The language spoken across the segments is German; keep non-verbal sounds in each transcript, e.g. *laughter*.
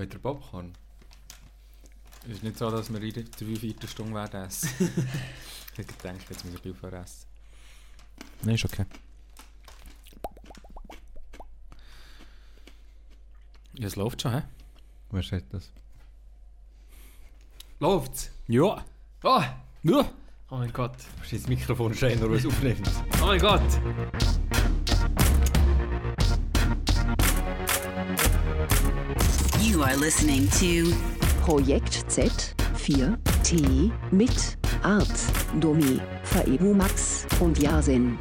Wollt ihr Popcorn? Es ist nicht so, dass wir in der drei, vierte Stunde werden essen. *laughs* ich hätte gedacht, jetzt muss ich aufhören essen. Nein, ist okay. Ja, es läuft schon, hä? Wer sagt das? Läuft's? Ja. Oh, Ja. oh mein Gott. Musst das Mikrofon schreien, nur was aufnimmt. *laughs* Oh mein Gott. You are listening to Projekt Z 4T mit Art, Domi, Faebu Max und Yasin.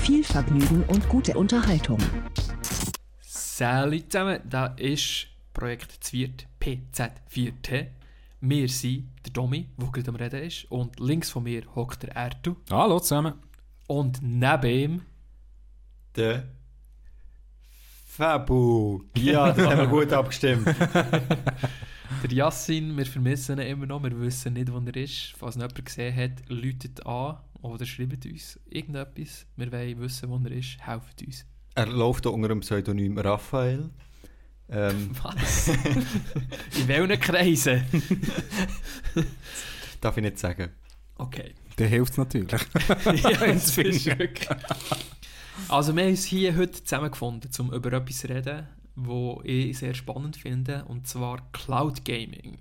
Viel Vergnügen und gute Unterhaltung. Salut zusammen, da ist Projekt Zwiert PZ4T. Wir sind der Domi, der gerade am Reden ist. Und links von mir hockt der Ertu. Hallo zusammen. Und neben ihm Der Fabu. Ja, das haben wir gut *laughs* abgestimmt. *laughs* der Yassin. Wir vermissen ihn immer noch. Wir wissen nicht, wo er ist. Falls ihn jemand gesehen hat, läutet an oder schreibt uns irgendetwas. Wir wollen wissen, wo er ist. Helft uns. Er läuft unter dem Pseudonym Raphael. Ähm, *laughs* Was? In welchen Kreisen? darf ich nicht sagen. Okay. Der hilft natürlich. ja, wirklich. Also wir haben uns hier heute zusammengefunden, um über etwas zu reden, das ich sehr spannend finde, und zwar Cloud Gaming.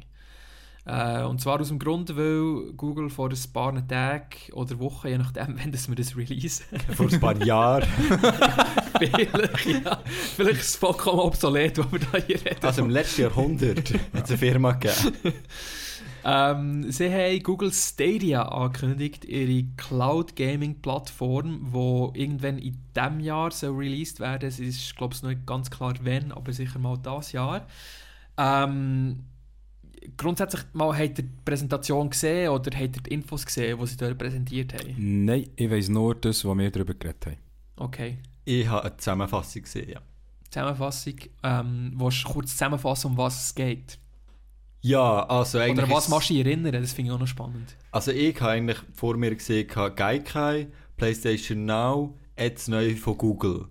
Äh, und zwar aus dem Grund, weil Google vor ein paar Tagen oder Wochen, je nachdem, *laughs* wenn das wir das release, *laughs* Vor ein paar Jahren. *laughs* vielleicht, ja, vielleicht ist es vollkommen obsolet, was wir da hier reden. Also im letzten Jahrhundert hat es eine Firma gegeben. Ähm, sie haben Google Stadia angekündigt, ihre Cloud Gaming Plattform, die irgendwann in diesem Jahr soll released werden. Es ist, glaube ich, noch nicht ganz klar wann, aber sicher mal das Jahr. Ähm, grundsätzlich mal habt ihr die Präsentation gesehen oder habt ihr die Infos gesehen, die sie dort präsentiert haben? Nein, ich weiss nur das, was wir darüber geredet haben. Okay. Ich habe eine Zusammenfassung gesehen, ja. Zusammenfassung. Ähm, du kurz zusammenfassen, um was es geht? Ja, also eigentlich... Oder was machst du dich erinnern? Das finde ich auch noch spannend. Also ich habe eigentlich vor mir gesehen, Gaikai, PlayStation Now, jetzt neu von Google.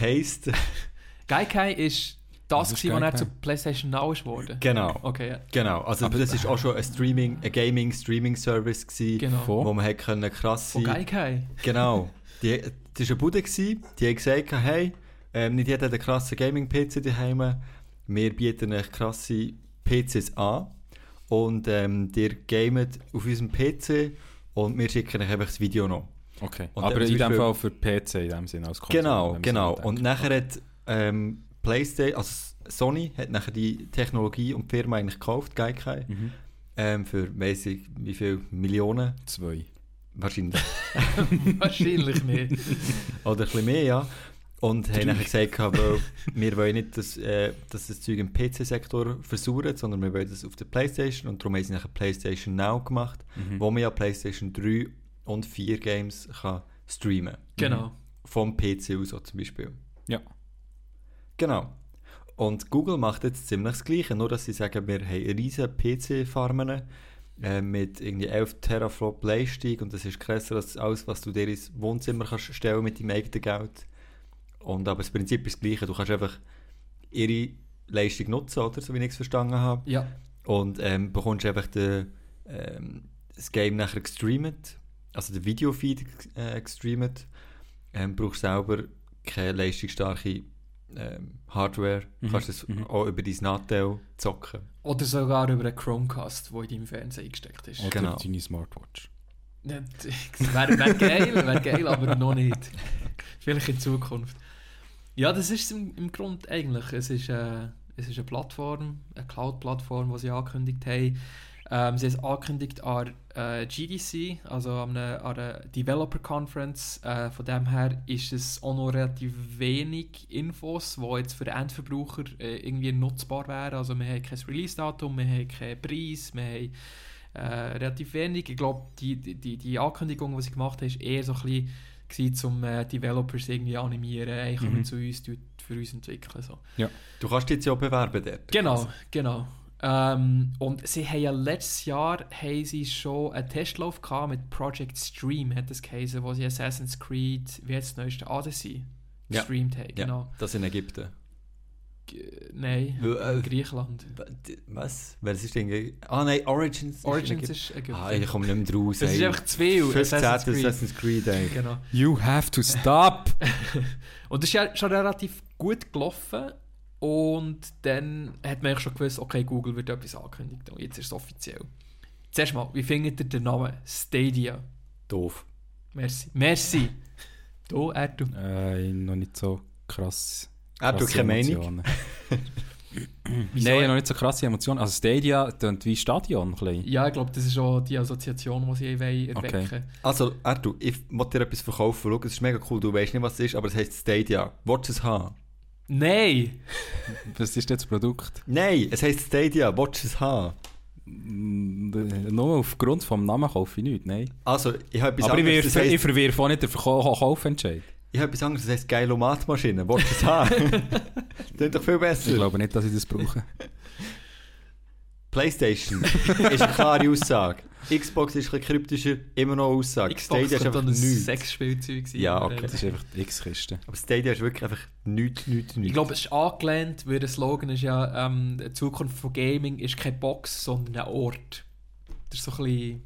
Heisst, *laughs* Gaikai ist das, Was ist gewesen, was er zu PlayStation Now ist geworden. genau, Okay, ja. genau. Also das ist auch schon ein Streaming, ein Gaming-Streaming-Service gewesen, Genau. Von? wo man hätte können krass Von sein. Gaikai. Genau. Die, das war eine Bude, gewesen, die hat gesagt, hey, ähm, nicht jeder hat einen krassen Gaming-PC daheim. Wir bieten euch krasse PCs an und ähm, ihr gamet auf unserem PC und wir schicken euch einfach das Video noch. Okay. Und Aber in dem Fall für PC in dem Sinne als Konsole. Genau, genau. Und nachher hat ähm, PlayStation, also Sony hat nachher die Technologie und die Firma eigentlich gekauft, Gaikai, ich. Mhm. ähm, für weiss ich wie viele Millionen Zwei. wahrscheinlich. *laughs* Wahrscheinlich nicht. Oder ein bisschen mehr, ja. Und haben nachher gesagt, weil wir wollen nicht, dass, äh, dass das Zeug im PC-Sektor versucht, sondern wir wollen das auf der Playstation und darum haben sie nachher Playstation Now gemacht, Mhm. wo man ja Playstation 3 und 4 Games kann streamen Genau. Vom PC aus auch zum Beispiel. Ja. Genau. Und Google macht jetzt ziemlich das Gleiche, nur dass sie sagen, wir haben riesige PC-Farmen äh, mit irgendwie 11 Teraflop Leistung und das ist krasser als alles, was du dir ins Wohnzimmer kannst stellen mit deinem eigenen Geld. Und aber das Prinzip ist das Gleiche, du kannst einfach ihre Leistung nutzen, oder? So wie ich es verstanden habe. Ja. Und ähm, bekommst einfach den, ähm, das Game nachher gestreamt, also den Videofeed äh, gestreamt. Ähm, brauchst selber keine leistungsstarke ähm, Hardware. Mhm, Kannst es mhm. auch über dein Nattel zocken. Oder sogar über einen Chromecast, der in deinem Fernseher eingesteckt ist. Oder Genau. deine Smartwatch. *laughs* Wäre wär geil, wäre geil, aber noch nicht. *laughs* Vielleicht in Zukunft. Ja, das ist im, im Grund eigentlich. Es ist, äh, es ist eine Plattform, eine Cloud-Plattform, die sie angekündigt haben. Ähm, sie haben es angekündigt an äh, GDC, also an einer, an einer Developer Conference. Äh, von dem her ist es auch noch relativ wenig Infos, die jetzt für den Endverbraucher äh, irgendwie nutzbar wären. Also wir haben kein Release-Datum, wir haben keinen Preis, wir haben äh, relativ wenig. Ich glaube, die, die, die Ankündigung, die sie gemacht haben, ist eher so ein bisschen gewesen, um äh, Developers irgendwie animieren, hey, kommt Mhm. zu uns, tut für uns entwickeln. So. Du kannst dich jetzt ja auch bewerben dort. Genau, genau. Ähm, und sie haben ja letztes Jahr haben sie schon einen Testlauf gehabt mit Project Stream, hat das geheißen, wo sie Assassin's Creed, wie jetzt das neueste Odyssey, Ja. gestreamt haben. Ja, Genau. das in Ägypten. G- Nein, äh, Griechenland. Was? Wer ist denn? Ah nein, Origins. Origins ist... ist Ägypten. Ah, ich komme nicht mehr draus. es ist einfach zu viel. 15. Assassin's Creed. Assassin's Creed, ey. Genau. You have to stop! *laughs* Und das ist ja schon relativ gut gelaufen. Und dann hat man eigentlich schon gewusst, okay, Google wird etwas angekündigt. Und jetzt ist es offiziell. Zuerst mal, wie findet ihr den Namen Stadia? Doof. Merci. Merci. *laughs* Du, er, du. äh, noch nicht so krass. Er hat krasse keine Meinung. Nein, noch nicht so krasse Emotionen. Also Stadia klingt wie Stadion. Ein bisschen. Ja, ich glaube, das ist auch die Assoziation, die sie erwecken Okay. Also, Erdu, ich wollte dir etwas verkaufen. Schau, es ist mega cool. Du weißt nicht, was es ist, aber es heisst Stadia. Willst du es haben? Nein! *laughs* Was ist jetzt das Produkt? Nein, es heisst Stadia. Willst du es haben? Nur aufgrund des Namen kaufe ich nichts, nein. Also, ich habe etwas Aber ich, anderes. wirf, Das ich verwirf auch nicht den Kaufentscheid. Ich habe etwas anderes. Das heisst Geilomat-Maschine. Willst du es haben? *laughs* das ist doch viel besser. Ich glaube nicht, dass ich das brauche. *laughs* Playstation ist eine klare Aussage. Xbox ist ein bisschen kryptischer, immer noch eine Aussage. Xbox Stadia ist einfach ein nichts. Sexspielzeug sein. Ja, okay. Das ist einfach die X-Kiste. Aber Stadia ist wirklich einfach nichts, nichts, nichts. Ich glaube, es ist angelehnt, weil der Slogan ist ja, ähm, die Zukunft von Gaming ist keine Box, sondern ein Ort. Das ist so ein bisschen...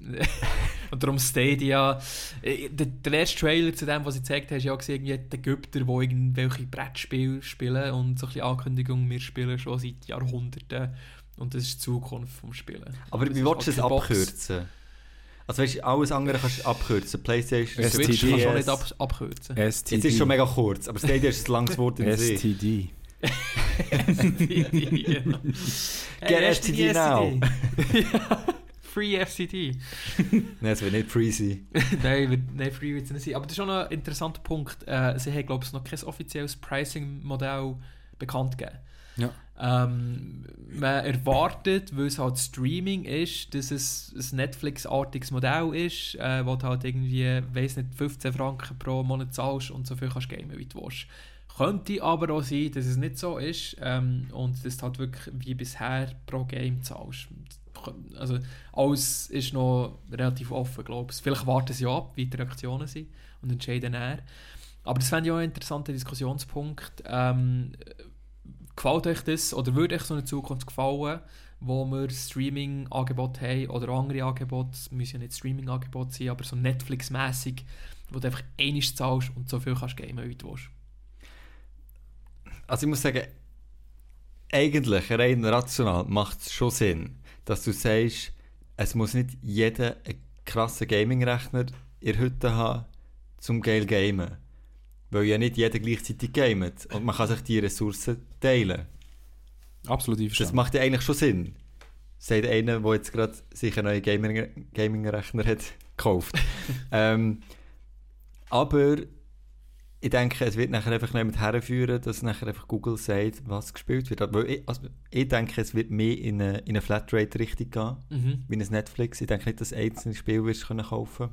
*laughs* Und darum Stadia. Äh, Der, der erste Trailer zu dem, was ich gezeigt habe, ist ja auch gesehen, irgendwie die Ägypter, die irgendwelche Brettspiele spielen und so ein bisschen Ankündigung, wir spielen schon seit Jahrhunderten und das ist die Zukunft vom Spielen. Aber Das wie willst du Box. abkürzen? Also weißt du, alles andere kannst du abkürzen. Playstation, Es Switch STD. kannst du auch nicht DS. ab abkürzen. STD. Jetzt ist schon mega kurz, aber Stadia ist ein langes Wort in sich. STD. *laughs* genau. Get STD now. *laughs* Free FCD. *laughs* Nein, es wird nicht free sein. *laughs* nein, wird- nein, free wird es nicht sein. Aber das ist schon ein interessanter Punkt. Äh, sie haben, glaube ich, noch kein offizielles Pricing-Modell bekannt gegeben. Ja. Ähm, man erwartet, weil es halt Streaming ist, dass es ein Netflix-artiges Modell ist, äh, wo du halt irgendwie, weiß nicht, 15 Franken pro Monat zahlst und so viel kannst gamen, wie du willst. Könnte aber auch sein, dass es nicht so ist ähm, und dass du halt wirklich wie bisher pro Game zahlst. Also alles ist noch relativ offen, glaube ich. Vielleicht warten sie ab, wie die Reaktionen sind und entscheiden dann. Aber das fände ich auch einen interessanten Diskussionspunkt. Ähm, gefällt euch das oder würde euch so eine Zukunft gefallen, wo wir Streaming-Angebote haben oder andere Angebote, es müssen ja nicht Streaming-Angebote sein, aber so Netflix-mäßig, wo du einfach einiges zahlst und so viel kannst gamen, wie du willst. Also ich muss sagen, eigentlich rein rational macht es schon Sinn, dass du sagst, es muss nicht jeder einen krassen Gaming-Rechner in der Hütte haben, zum geil gamen. Weil ja nicht jeder gleichzeitig gamet und man kann sich die Ressourcen teilen. Absolut Das macht ja eigentlich schon Sinn. Sagt einer, der jetzt gerade sich einen neuen Gaming- Gaming-Rechner hat gekauft. *laughs* ähm, aber ich denke, es wird nachher einfach nicht herführen, dass nachher einfach Google sagt, was gespielt wird. Aber ich, also ich denke, es wird mehr in eine, in eine Flatrate-Richtung gehen, Mhm. wie ein Netflix. Ich denke nicht, dass einzelne Spiele wirst können kaufen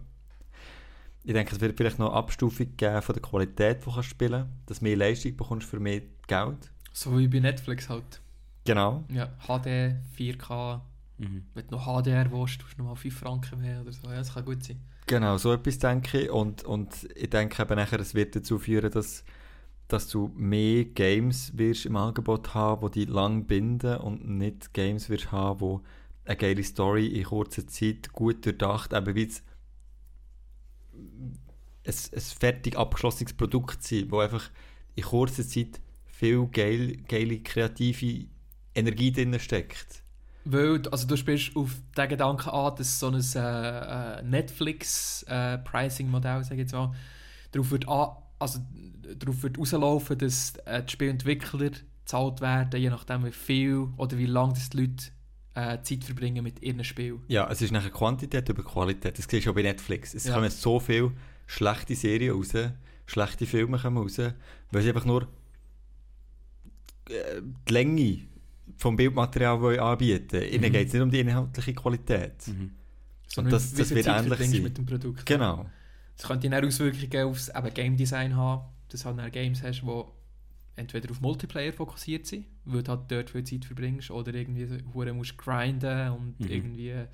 Ich denke, es wird vielleicht noch eine Abstufung geben von der Qualität, die du kannst spielen kannst, dass du mehr Leistung bekommst für mehr Geld. So wie bei Netflix halt. Genau. Ja, HD, 4K, Mhm. wenn du noch HDR willst, tust du nochmal 5 Franken mehr oder so. Ja, das kann gut sein. Genau, so etwas denke ich. Und, und ich denke eben nachher, es wird dazu führen, dass, dass du mehr Games wirst im Angebot haben, die dich lang binden und nicht Games wirst haben, wo eine geile Story in kurzer Zeit gut durchdacht, eben wie es ein, ein fertig abgeschlossenes Produkt sind, wo einfach in kurzer Zeit viel geil, geile, kreative Energie drin steckt. Weil, du- also du spielst auf den Gedanken an, dass so ein äh, äh, Netflix-Pricing-Modell, sage ich jetzt mal, darauf wird, an, also, darauf wird rauslaufen, dass äh, die Spielentwickler gezahlt werden, je nachdem wie viel oder wie lange die Leute äh, Zeit verbringen mit ihren Spielen. Ja, es ist nachher Quantität über Qualität. Das siehst du auch bei Netflix. Es Ja. kommen so viele schlechte Serien raus, schlechte Filme kommen raus, weil sie einfach nur äh, die Länge vom Bildmaterial wollen anbieten Ihnen Mhm. geht es nicht um die inhaltliche Qualität. Mhm. Sondern das- das wird ähnlich sein. mit dem Produkt. Genau. Das könnte dann Auswirkungen aufs eben Game Design haben, dass du halt Games hast, wo entweder auf Multiplayer fokussiert sind, weil du halt dort viel Zeit verbringst, oder irgendwie so hure musst grinden und Mhm. irgendwie äh,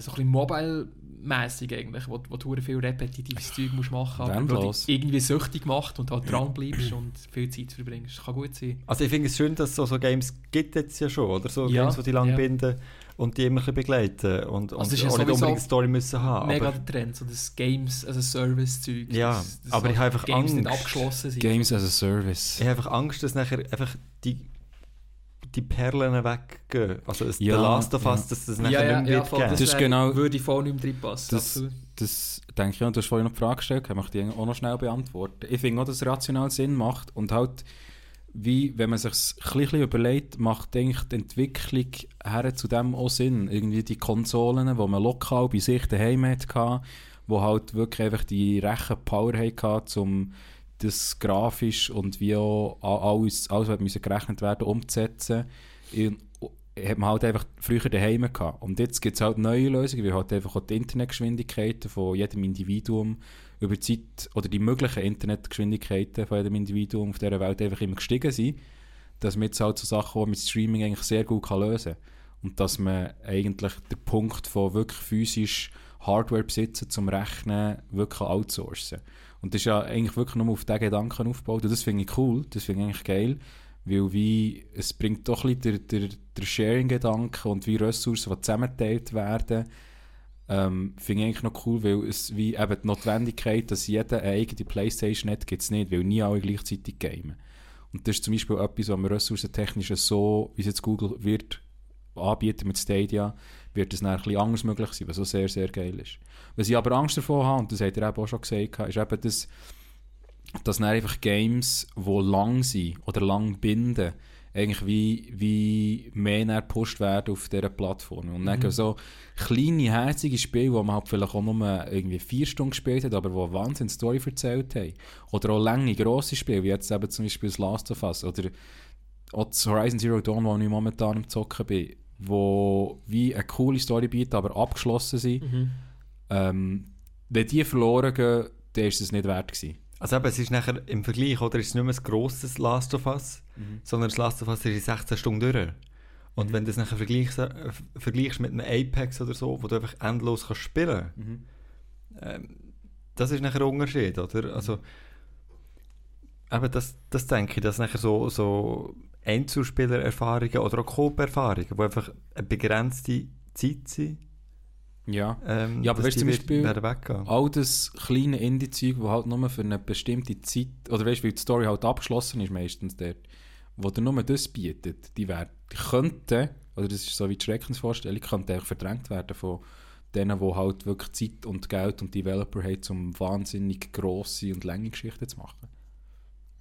so ein bisschen mobile-mässig eigentlich, wo, wo du hure viel repetitives *laughs* Zeug musst machen, aber wo Wendlos. dich irgendwie süchtig macht und halt dran bleibst und viel Zeit verbringst. Das kann gut sein. Also ich finde es schön, dass es so, so Games gibt jetzt ja schon, oder? So Ja, Games, die die lang ja. binden und die immer ein bisschen begleiten und, und Also ist ja auch nicht unbedingt eine Story müssen haben. Mega aber, der Trend, so das Games as a Service-Zeug. Ja, dass- dass aber ich habe einfach Games nicht Angst. abgeschlossen sind. Games as a Service. ich habe einfach Angst, dass nachher einfach die, die Perlen weggehen. Also es Ja, The Last of Us, ja. dass das nachher ja, nicht mehr ja, wird voll, das, Das ist genau- würde ich voll nicht mehr reinpassen. Das-. Das denke ich, und du hast vorhin noch die Frage gestellt, ich möchte die auch noch schnell beantworten. Ich finde auch, dass es rational Sinn macht und halt, wie, wenn man sich ein bisschen überlegt, macht eigentlich die Entwicklung her zu dem auch Sinn. Irgendwie die Konsolen, die man lokal bei sich daheim hatte, wo halt wirklich einfach die rechte Power hatten, um das grafisch und wie auch alles, alles was gerechnet werden, umzusetzen. In, hat man halt einfach früher daheim gehabt. Und jetzt gibt es halt neue Lösungen, wie halt einfach auch die Internetgeschwindigkeiten von jedem Individuum über die Zeit, oder die möglichen Internetgeschwindigkeiten von jedem Individuum auf dieser Welt einfach immer gestiegen sind, dass man jetzt halt so Sachen, die mit Streaming eigentlich sehr gut kann lösen kann. Und dass man eigentlich den Punkt von wirklich physisch Hardware besitzen zum Rechnen wirklich outsourcen. Und das ist ja eigentlich wirklich nur auf diesen Gedanken aufgebaut. Und das finde ich cool, das finde ich eigentlich geil. Weil wie, es bringt doch ein bisschen der, der, der Sharing-Gedanke und wie Ressourcen, die zusammengeteilt werden, ähm, finde ich eigentlich noch cool, weil es wie eben die Notwendigkeit, dass jeder eine eigene Playstation hat, gibt es nicht, weil nie alle gleichzeitig gamen. Und das ist zum Beispiel etwas, was man ressourcentechnisch so, wie es jetzt Google wird anbieten mit Stadia, wird es dann ein bisschen anders möglich sein, was so sehr, sehr geil ist. Was ich aber Angst davor habe, und das hat er eben auch schon gesagt, ist eben das, dass dann einfach Games, die lang sind oder lang binden, eigentlich wie, wie mehr gepusht werden auf dieser Plattform. Und dann so kleine, herzige Spiele, die man halt vielleicht auch nur irgendwie vier Stunden gespielt hat, aber die eine wahnsinnige Story erzählt haben. Oder auch lange, grosse Spiele, wie jetzt eben zum Beispiel das Last of Us oder auch das Horizon Zero Dawn, wo ich momentan am Zocken bin, wo wie eine coole Story bieten, aber abgeschlossen sind. Mhm. Ähm, wenn die verloren gehen, dann ist es nicht wert gewesen. Also eben, es ist nachher im Vergleich, oder ist es nicht mehr ein grosses Last of Us, sondern das Last of Us ist in 16 Stunden durch. Und wenn du das nachher vergleichst, äh, vergleichst mit einem Apex oder so, wo du einfach endlos kannst spielen ähm, das ist nachher ein Unterschied, oder? Also, eben das, das denke ich, dass nachher so, so Einzelspielererfahrungen oder auch Coop-Erfahrungen, die einfach eine begrenzte Zeit sind, Ja. ähm, Ja, aber weißt du, zum Beispiel-. All das kleine Indie-Zeug, das halt nur für eine bestimmte Zeit, oder weißt du, weil die Story halt abgeschlossen ist meistens dort, wo dir nur das bietet, die, wär, die könnten, oder das ist so wie die Schreckensvorstellung, könnten eigentlich verdrängt werden von denen, die halt wirklich Zeit und Geld und Developer haben, um wahnsinnig grosse und lange Geschichten zu machen.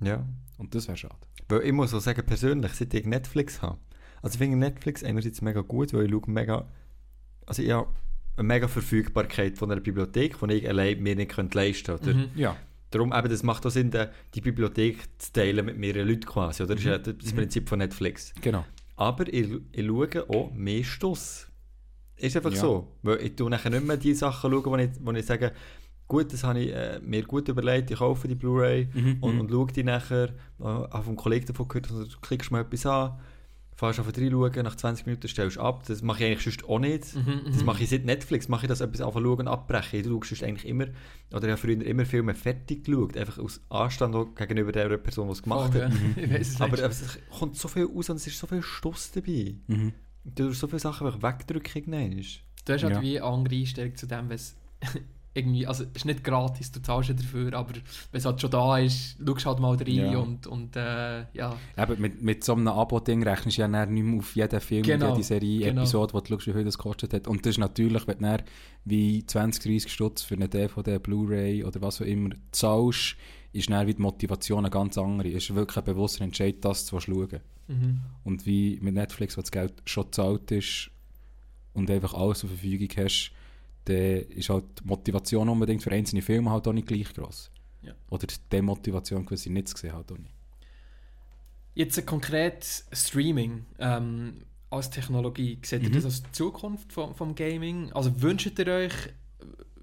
Ja. Und das wäre schade. Weil ich muss auch sagen, persönlich, seit ich Netflix habe, also ich finde Netflix einerseits mega gut, weil ich schaue mega, also ich habe eine mega Verfügbarkeit von einer Bibliothek, die ich allein mir nicht könnte leisten könnte. Mhm. Ja. Darum eben, das macht auch Sinn, die, die Bibliothek zu teilen mit mehreren Leuten quasi, oder? Das ist Mhm. ja das Prinzip von Netflix. Genau. Aber ich, ich schaue auch mehr Stuss. Ist einfach Ja. so. Weil ich tue nachher nicht mehr die Sachen schauen, wo ich, wo ich sage, gut, das habe ich äh, mir gut überlegt, ich kaufe die Blu-ray Mhm, und, mhm. und schaue die nachher, äh, habe vom Kollegen davon gehört, also, du klickst mal etwas an, fährst auf reinschauen, nach 20 Minuten stellst du ab. Das mache ich eigentlich sonst auch nicht. Mhm, Das mhm. mache ich seit Netflix, mache ich das etwas anfangen schauen und abbrechen. Du schaust eigentlich immer, oder ich habe früher immer Filme fertig geschaut, einfach aus Anstand auch gegenüber der Person, die es gemacht Voll, hat. ja. *laughs* Es Aber äh, es kommt so viel aus und es ist so viel Stuss dabei. Mhm. Du tust so viele Sachen einfach wegdrücken. irgendwann. Du hast halt Ja. wie eine andere Einstellung zu dem, wenn es *laughs* irgendwie, also es ist nicht gratis, du zahlst ja dafür, aber wenn es halt schon da ist, schaust halt mal rein Ja. und, und äh, ja. Eben, mit, mit so einem Abo-Ding rechnest du ja dann nicht mehr auf jeden Film, Genau, jede Serie, genau. Episode, wo du schaust, wie viel das gekostet hat. Und das ist natürlich, wenn du dann wie 20, 30 Stutz für eine DVD, Blu-ray oder was auch immer zahlst, ist dann wie die Motivation eine ganz andere. Es ist wirklich ein bewusster Entscheid, das zu schauen. Mhm. Und wie mit Netflix, wo das Geld schon gezahlt ist und einfach alles zur Verfügung hast, dann ist halt die Motivation unbedingt für einzelne Filme halt auch nicht gleich gross. Ja. Oder die Demotivation, gewisse nicht zu sehen, halt auch nicht. Jetzt ein konkret Streaming ähm, als Technologie. Seht ihr Mhm. das als Zukunft vom, vom Gaming? Also wünscht ihr euch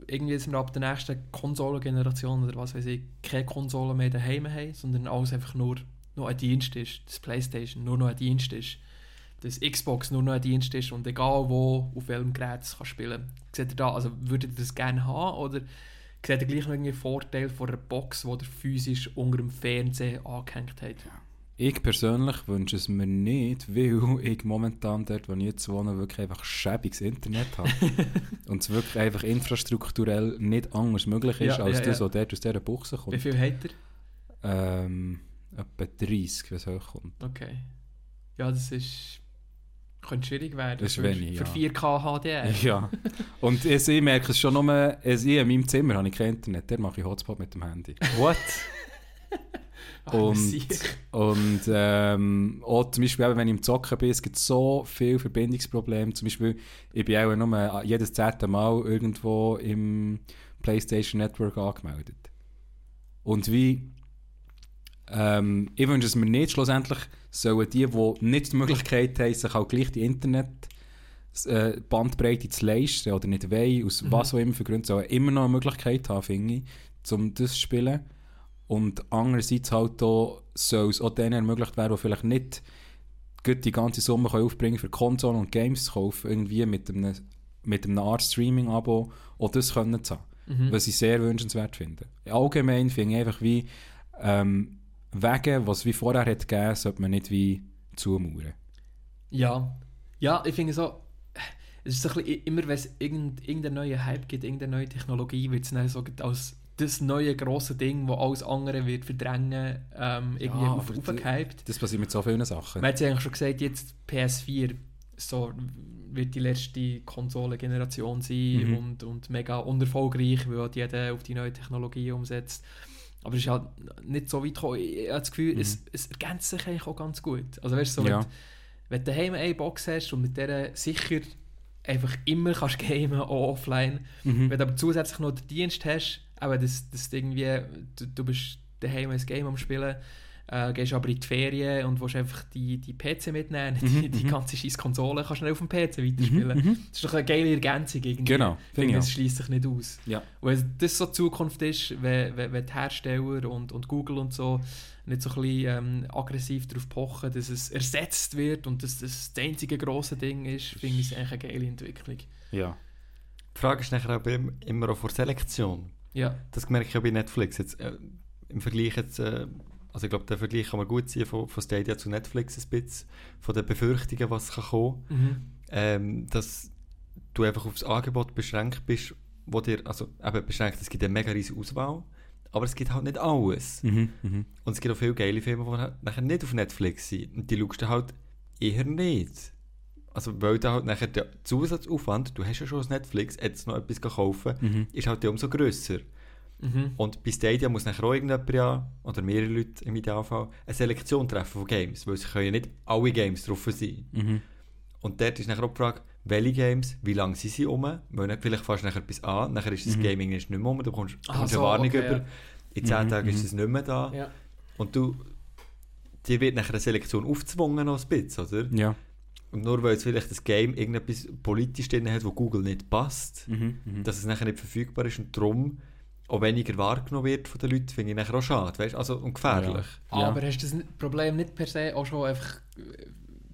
irgendwie jetzt ab der nächsten Konsolengeneration oder was weiß ich, keine Konsole mehr daheim haben, sondern alles einfach nur noch ein Dienst ist, dass Playstation nur noch ein Dienst ist, dass Xbox nur noch ein Dienst ist und egal wo, auf welchem Gerät es kann spielen. Seht ihr da, also würdet ihr das gerne haben oder seht ihr gleich noch einen Vorteil von einer Box, die ihr physisch unter dem Fernseher angehängt habt? Ich persönlich wünsche es mir nicht, weil ich momentan dort, wo ich jetzt wohne, wirklich einfach schäbiges Internet habe. *laughs* und es wirklich einfach infrastrukturell nicht anders möglich ist, Ja, als ja, das, was dort aus dieser Buchse Wie kommt. viel habt ihr? Ähm, etwa 30, wenn es hochkommt. Okay. Ja, das ist... Könnte schwierig werden. Das ist für, wenig, Für ja. 4K HDR. Ja. Und ich, ich merke es schon nur, ich in meinem Zimmer habe ich kein Internet, der mache ich Hotspot mit dem Handy. What? *laughs* Und, und ähm, auch zum Beispiel, wenn ich im Zocken bin, es gibt so viele Verbindungsprobleme. Zum Beispiel, ich bin auch nur jedes zehnte Mal irgendwo im PlayStation Network angemeldet. Und wie, ähm, ich wünsche es mir nicht, schlussendlich sollen die, die nicht die Möglichkeit haben, sich auch gleich die Internet äh, Bandbreite zu leisten oder nicht wollen, aus Mhm. was auch immer für Gründen, sollen immer noch eine Möglichkeit haben, finde ich, um das zu spielen. Und andererseits halt auch, soll es auch denen ermöglicht werden, die vielleicht nicht die ganze Summe können aufbringen für Konsolen und Games zu kaufen, irgendwie mit einem, mit einem Art Streaming-Abo auch das können zu haben. Mhm. Was ich sehr wünschenswert finde. Allgemein finde ich einfach wie ähm, Wege, was wie vorher hat gegeben, sollte man nicht wie zumauern. Ja. Ja, ich finde so, es ist so ein bisschen, immer wenn es irgend, irgendeinen neuen Hype gibt, irgendeine neue Technologie, wird es dann so als das neue grosse Ding, das alles andere wird verdrängen, ähm, irgendwie Ja, auf, aufgehypt. Das passiert mit so vielen Sachen. Man hat ja eigentlich schon gesagt, jetzt PS4 so wird die letzte Konsolengeneration sein Mhm. und, und mega unerfolgreich, weil halt jeder auf die neue Technologie umsetzt. Aber es ist halt nicht so weit gekommen. Ich habe das Gefühl, es, es ergänzt sich eigentlich auch ganz gut. Also weißt du, so, Ja. wenn, wenn du daheim eine Box hast und mit der sicher einfach immer kannst gamen, auch offline, Mhm. wenn du aber zusätzlich noch den Dienst hast, aber das, das irgendwie, du, du bist daheim ein Game am Spielen, äh, gehst aber in die Ferien und willst einfach die, die PC mitnehmen, nicht *laughs* die, Mhm, die mhm. ganze scheiß Konsole, kannst schnell auf dem PC weiterspielen. Das ist doch eine geile Ergänzung irgendwie. Genau, finde ich es auch. schließt sich nicht aus. Ja. Weil das so die Zukunft ist, wenn, wenn, wenn die Hersteller und, und Google und so nicht so ein bisschen ähm, aggressiv darauf pochen, dass es ersetzt wird und dass das das einzige grosse Ding ist, finde ich es eigentlich eine geile Entwicklung. Ja. Die Frage ist nachher auch im- immer auch vor Selektion. Ja. Das merke ich auch bei Netflix. Jetzt, äh, Im Vergleich jetzt, äh, also ich glaube, der Vergleich kann man gut ziehen von, von Stadia zu Netflix ein bisschen, von den Befürchtungen, was kann kommen, Mhm. ähm, dass du einfach aufs Angebot beschränkt bist, wo dir, also eben beschränkt, es gibt eine mega riesige Auswahl, aber es gibt halt nicht alles. Mhm. Mhm. Und es gibt auch viele geile Filme, die halt nachher nicht auf Netflix sind. Und die schaust du halt eher nicht. Also weil da halt nachher der Zusatzaufwand, du hast ja schon das Netflix, jetzt noch etwas kaufen, Mhm. ist halt umso grösser. Mhm. Und bei Stadia muss nachher auch irgendjemand ja, oder mehrere Leute im Idealfall, eine Selektion treffen von Games, weil es können ja nicht alle Games drauf sein. Mhm. Und dort ist nachher auch die Frage, welche Games, wie lange sind sie um, weil vielleicht fährst du nachher etwas an, nachher ist das Mhm. Gaming nicht mehr um, du bekommst, Ah, bekommst so, eine Warnung okay, über, ja. in 10 Mhm, Tagen ist mhm. es nicht mehr da. Ja. Und du, dir wird nachher eine Selektion aufzwungen noch ein bisschen, oder? Ja. Und nur weil es vielleicht das Game irgendetwas politisch drin hat, wo Google nicht passt, Mhm. Mhm. dass es nachher nicht verfügbar ist und darum auch weniger wahrgenommen wird von den Leuten, finde ich nachher auch schade, weißt? Also, und gefährlich. Ja. Aber hast du das Problem nicht per se auch schon einfach äh,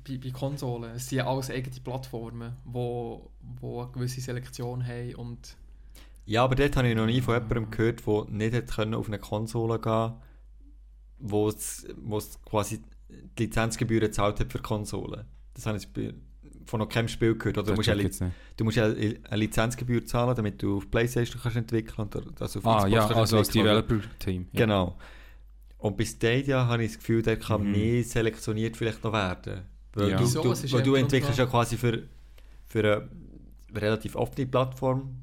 bei, bei Konsolen? Es sind ja alles eigene Plattformen, wo, wo eine gewisse Selektion haben und Ja, aber dort habe ich noch nie von jemandem gehört, der nicht hätte können auf eine Konsole gehen wo es, wo es quasi die Lizenzgebühren gezahlt hat für Konsolen. Das habe ich bei- von noch keinem Spiel gehört. Oder du Das musst, ja, nicht. du musst ja eine Lizenzgebühr zahlen, damit du auf Playstation kannst entwickeln und also auf Ah, Xbox ja, kannst also als? Developer-Team. Ja. Genau. Und bei Stadia habe ich das Gefühl, da kann Mhm. mehr selektioniert vielleicht noch werden. Weil Ja. du, Wieso? du, weil der du entwickelst ja quasi für, für eine relativ offene Plattform,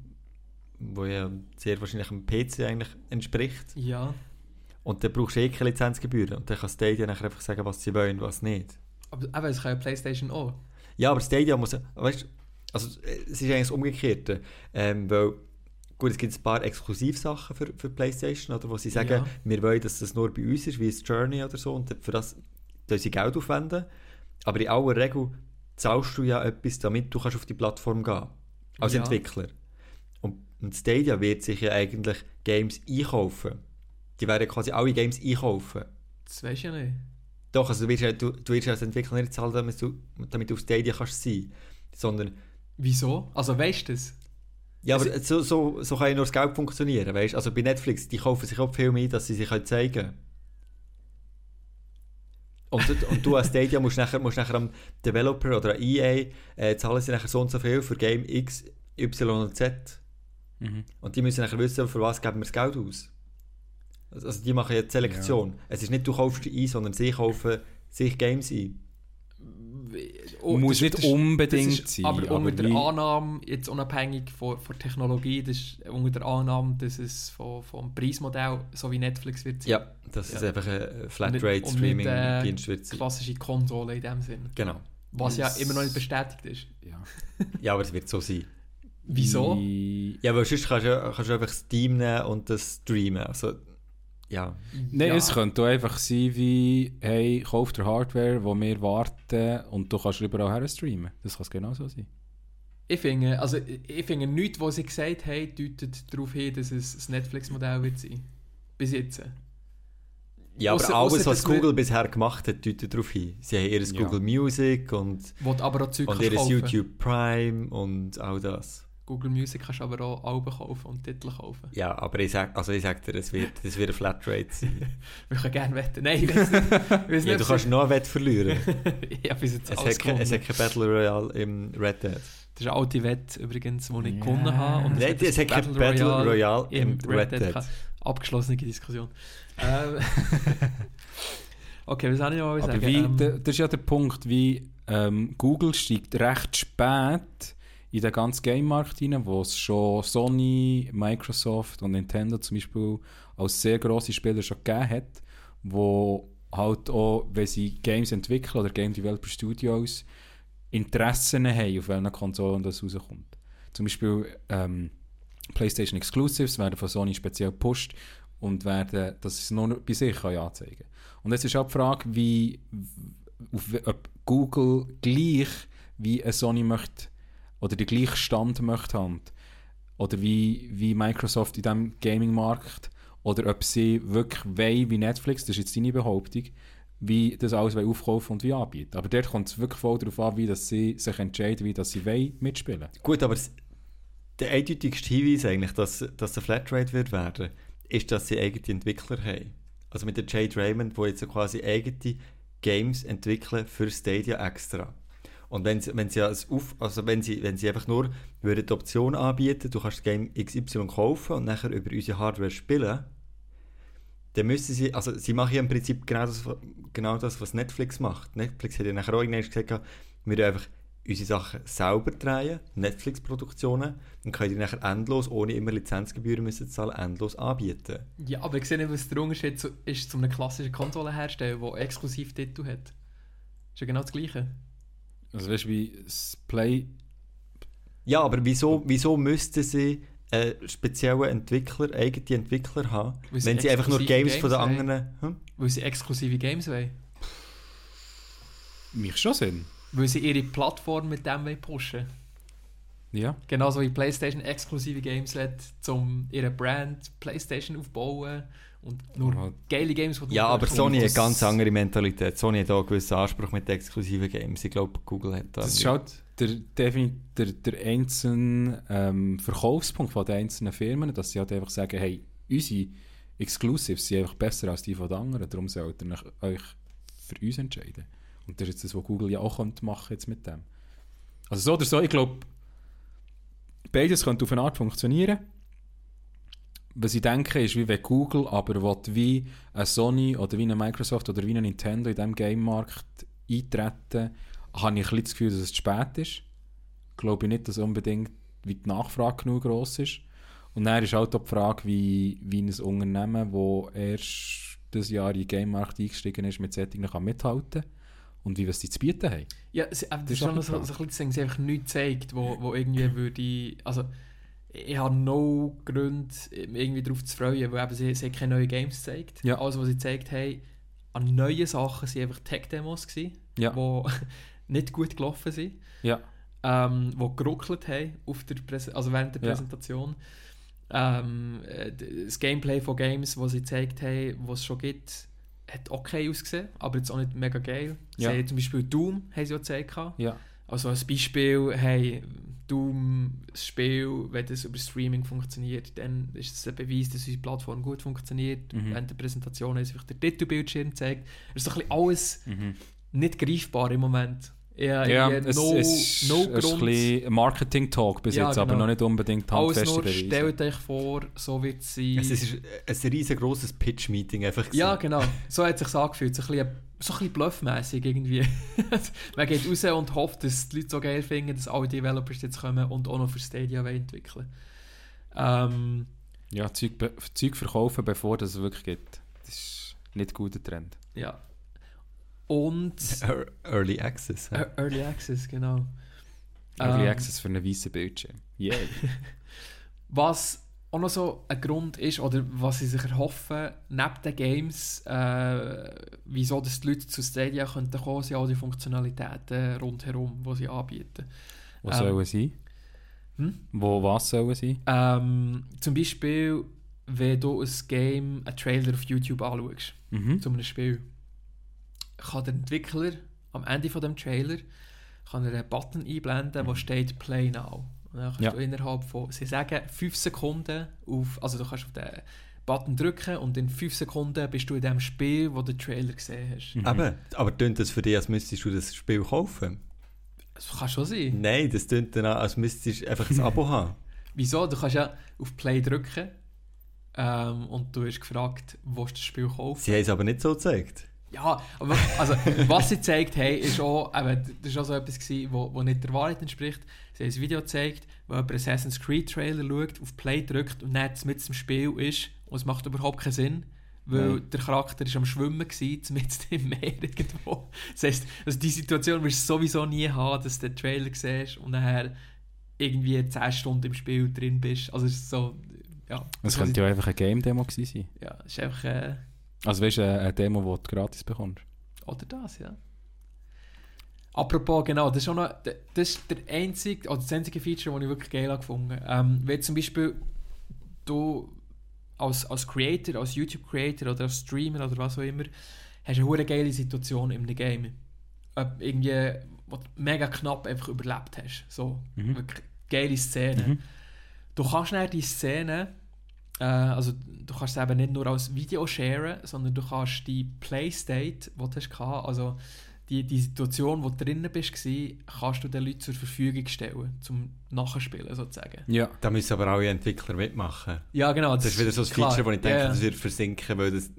wo ja sehr wahrscheinlich einem PC eigentlich entspricht. ja. Und dann brauchst du eh keine Lizenzgebühren. Und dann kann Stadia nachher einfach sagen, was sie wollen und was nicht. Aber, aber es kann ja PlayStation auch. Ja, aber Stadia muss, weißt du, also es ist eigentlich das Umgekehrte. Ähm, weil, gut, es gibt ein paar Exklusivsachen für, für PlayStation, oder, wo sie sagen, Ja. wir wollen, dass das nur bei uns ist, wie das Journey oder so, und für das tun sie Geld aufwenden. Aber in aller Regel zahlst du ja etwas, damit du kannst auf die Plattform gehen als Ja. Entwickler. Und, und Stadia wird sich ja eigentlich Games einkaufen. Die werden quasi alle Games einkaufen. Das weiß ich ja nicht. Doch, also du wirst, ja, du, du wirst als Entwickler nicht zahlen, damit du, damit du auf Stadia kannst sein. Sondern, Wieso? Also weißt du das? ja, Also- aber so, so, so kann ja nur das Geld funktionieren, weißt Also bei Netflix, die kaufen sich auch Filme ein, dass sie sich können zeigen können. Und, und du als Stadia musst nachher, musst nachher am Developer oder an EA äh, zahlen sie nachher so und so viel für Game X, Y und Z. Mhm. Und die müssen nachher wissen, für was geben wir das Geld aus. Also also die machen ja die Selektion. Es ist nicht, du kaufst die ein, sondern sie kaufen sich Games ein. Oh, Muss nicht ist- unbedingt ist, sein, Aber, aber unter der Annahme, jetzt unabhängig von, von der Technologie, das ist unter der Annahme, dass es vom, vom Preismodell so wie Netflix wird sein. Ja, dass es Ja. einfach ein Flatrate-Streaming-Dienst äh, wird sein. Klassische Konsole in dem Sinn. Genau. Was ja Das- immer noch nicht bestätigt ist. Ja. *laughs* Ja, aber es wird so sein. Wieso? Wie- Ja, aber sonst kannst du, kannst du einfach Steam nehmen und das streamen. Also, ja. Nein, Ja. es könnte auch einfach sein wie, hey, kauf dir Hardware, wo wir warten und du kannst überall her streamen. Das kann es genauso sein. Ich finde, also, ich finde nichts, was sie gesagt haben, deutet darauf hin, dass es ein Netflix-Modell wird sein. Bis jetzt. Ja, aber Ausser- alles, ausser, was Google bisher gemacht hat, deutet darauf hin. Sie haben ihr Ja. Google Music und, und ihr kaufen. YouTube Prime und all das. Google Music kannst du aber auch Alben kaufen und Titel kaufen. Ja, aber ich sag, also ich sag dir, es wird, es wird eine Flatrate sein. *laughs* Wir können gerne wetten. Nein, ich weiß nicht. Ich weiss *laughs* ja, nicht, du kannst noch einen Wett verlieren. *laughs* habe bis jetzt Es hat, kein, es hat kein Battle Royale im Red Dead. Das ist eine alte Wette übrigens, die ich Ja. gewonnen habe. Und Nein, es hat kein Battle Royale im Red Dead. gehabt. Abgeschlossene Diskussion. Ähm, okay, was soll ich noch sagen? wie, Ähm, da- das ist ja der Punkt, wie ähm, Google steigt recht spät in den ganzen Game-Markt rein, wo es schon Sony, Microsoft und Nintendo zum Beispiel als sehr grosse Spieler schon gegeben hat, wo halt auch, wenn sie Games entwickeln oder Game Developer Studios Interessen haben, auf welchen Konsolen das rauskommt. Zum Beispiel ähm, PlayStation Exclusives werden von Sony speziell gepusht und werden, dass sie es nur bei sich anzeigen kann. Und jetzt ist auch die Frage, wie, auf, ob Google gleich wie eine Sony möchte oder den gleichen Stand möchte haben oder wie, wie Microsoft in diesem Gaming-Markt oder ob sie wirklich wollen, wie Netflix, das ist jetzt deine Behauptung, wie das alles aufkaufen und wie anbieten. Aber dort kommt es wirklich voll darauf an, wie dass sie sich entscheiden, wie dass sie wollen mitspielen. Gut, aber der eindeutigste Hinweis eigentlich, dass, dass der Flatrate wird werden, ist, dass sie eigene Entwickler haben. Also mit der Jade Raymond, wo jetzt quasi eigene Games entwickeln für Stadia extra. Und wenn sie, wenn sie, auf, also wenn sie, wenn sie einfach nur würden die Option anbieten, du kannst das Game XY kaufen und nachher über unsere Hardware spielen, dann müssen sie, also sie machen ja im Prinzip genau das, genau das was Netflix macht. Netflix hat ja nachher auch irgendwann gesagt, wir würden einfach unsere Sachen selber drehen, Netflix-Produktionen, und können die nachher endlos, ohne immer Lizenzgebühren müssen zahlen, endlos anbieten. ja, aber ich sehe nicht, was der Unterschied ist zu einem klassischen Konsolenhersteller, der exklusiv Titel hat. Ist ja genau das Gleiche. Also weißt du, wie das Play... Ja, aber wieso, wieso müssten sie äh, spezielle Entwickler, eigene Entwickler haben, Weil sie wenn sie einfach nur exklusive Games, von den Games anderen... Hm? Weil sie exklusive Games wollen. Macht schon Sinn. Weil sie ihre Plattform mit dem wollen pushen Ja. Genauso wie PlayStation exklusive Games hat, um ihre Brand PlayStation aufbauen und nur Aber- geile Games, die Ja, aber Sony hat eine ganz andere Mentalität. Sony hat auch einen gewissen Anspruch mit exklusiven Games. Ich glaube, Google hat das. Das ist halt der, der, der einzelne ähm, Verkaufspunkt von den einzelnen Firmen, dass sie halt einfach sagen, hey, unsere Exclusives sind einfach besser als die von den anderen, darum solltet ihr euch- für uns entscheiden. Und das ist jetzt das, was Google ja auch machen jetzt mit dem. Also so oder so, ich glaube, beides könnte auf eine Art funktionieren. Was ich denke, ist, wie wenn Google aber will, wie eine Sony oder wie eine Microsoft oder wie eine Nintendo in diesem Game-Markt eintreten, habe ich ein bisschen das Gefühl, dass es zu spät ist. Glaube ich nicht, dass unbedingt wie die Nachfrage genug groß ist. Und dann ist halt auch die Frage, wie, wie ein Unternehmen, das erst das Jahr in den Game-Markt eingestiegen ist, mit kann mithalten und wie wir es die zu bieten haben. Ja, sie, aber das Das ist schon so, so ein bisschen, das Ding, sie einfach nichts zeigt, wo, wo irgendwie würde... Also, ich habe no Grund, mich irgendwie darauf zu freuen, weil eben sie, sie keine neuen Games gezeigt. Ja. Alles, was sie gezeigt haben, an neuen Sachen, sind einfach Tech-Demos gewesen, Ja. die *laughs* nicht gut gelaufen sind. Ja. ähm, die geruckelt haben auf der Präse also während der Ja. Präsentation. Ähm, äh, das Gameplay von Games, die sie gezeigt haben, was es schon gibt, hat okay ausgesehen, aber jetzt auch nicht mega geil. Ja. Sie haben zum Beispiel Doom haben sie auch gezeigt. Ja. Also als Beispiel, hey, Doom, das Spiel, wenn das über Streaming funktioniert, dann ist es ein Beweis, dass unsere Plattform gut funktioniert. Mhm. Während der Präsentation haben sie einfach den Titelbildschirm gezeigt. Es ist so ein bisschen alles Mhm. nicht greifbar im Moment. Ja, Ja, irgendwie es, no, es ist, no es ist ein Grund. bisschen Marketing-Talk bis Ja, jetzt, aber genau. noch nicht unbedingt Alles handfeste nur, Beweise. stellt euch vor, so wird es sein. Es ist ein riesengroßes Pitch-Meeting einfach. Ja, gewesen. genau. So hat es sich angefühlt. So ein bisschen, so ein bisschen bluffmässig irgendwie. *laughs* Man geht raus und hofft, dass die Leute so geil finden, dass alle Developers jetzt kommen und auch noch für Stadia entwickeln ähm, Ja, Zeug, Zeug verkaufen, bevor das es wirklich gibt. Das ist nicht ein guter Trend. Ja. Und *laughs* Ear- Early Access. ja. Ear- Early Access, genau. Early Ähm, Access für einen weißen Bildschirm. Yeah. *laughs* Was auch noch so ein Grund ist, oder was sie sich erhoffen, neben den Games, äh, wieso dass die Leute zu Stadia könnten kommen, sind all die Funktionalitäten rundherum, die sie anbieten. Wo Ähm, sollen sie? Hm? Wo was sollen sie? Ähm, zum Beispiel, wenn du ein Game, einen Trailer auf YouTube anschaust, Mhm. zu einem Spiel, kann der Entwickler am Ende von dem Trailer kann er einen Button einblenden, wo steht Play Now. Und dann kannst Ja. du innerhalb von, sie sagen, 5 Sekunden auf, also du kannst auf den Button drücken und in 5 Sekunden bist du in dem Spiel, wo du den Trailer gesehen hast. Mhm. Aber, aber tönt das für dich, als müsstest du das Spiel kaufen? Das kann schon sein. Nein, das tönt dann an, als müsstest du einfach ein Abo *laughs* haben. Wieso? Du kannst ja auf Play drücken ähm, und du hast gefragt, wo du das Spiel kaufen Sie haben es aber nicht so gezeigt. Ja, aber also, was sie gezeigt haben, ist auch, eben, das war auch so etwas, gewesen, wo, wo nicht der Wahrheit entspricht. Sie haben ein Video gezeigt, wo jemand Assassin's Creed Trailer schaut, auf Play drückt und dann mit dem Spiel ist. Und es macht überhaupt keinen Sinn, weil Nein. der Charakter ist am Schwimmen war, mit im Meer *laughs* irgendwo. Das heisst, also die Situation wirst du sowieso nie haben, dass du den Trailer siehst und nachher irgendwie 10 Stunden im Spiel drin bist. Also es ist so, ja. Es könnte ja einfach eine Game-Demo sein. Ja, es ist einfach... Äh, Also weißt du, eine Demo, die du gratis bekommst. Oder das, ja. Apropos, genau, das ist, auch noch, das ist der einzige, oder das einzige Feature, das ich wirklich geil habe gefunden ähm, Wenn zum Beispiel du als, als Creator, als YouTube-Creator oder als Streamer oder was auch immer, hast eine hure geile Situation in einem Game. Ob irgendwie, wo du mega knapp einfach überlebt hast. So, Mhm. wirklich geile Szene. Mhm. Du kannst dann die Szene, äh, also du kannst es eben nicht nur als Video sharen, sondern du kannst die Playstate, die du hast, also die, die Situation, wo du drinnen bist, kannst du den Leuten zur Verfügung stellen, zum Nachspielen sozusagen. Ja. Da müssen aber alle Entwickler mitmachen. Ja, genau. Das ist wieder so ein klar. Feature, wo ich denke, ja. das wird versinken, weil das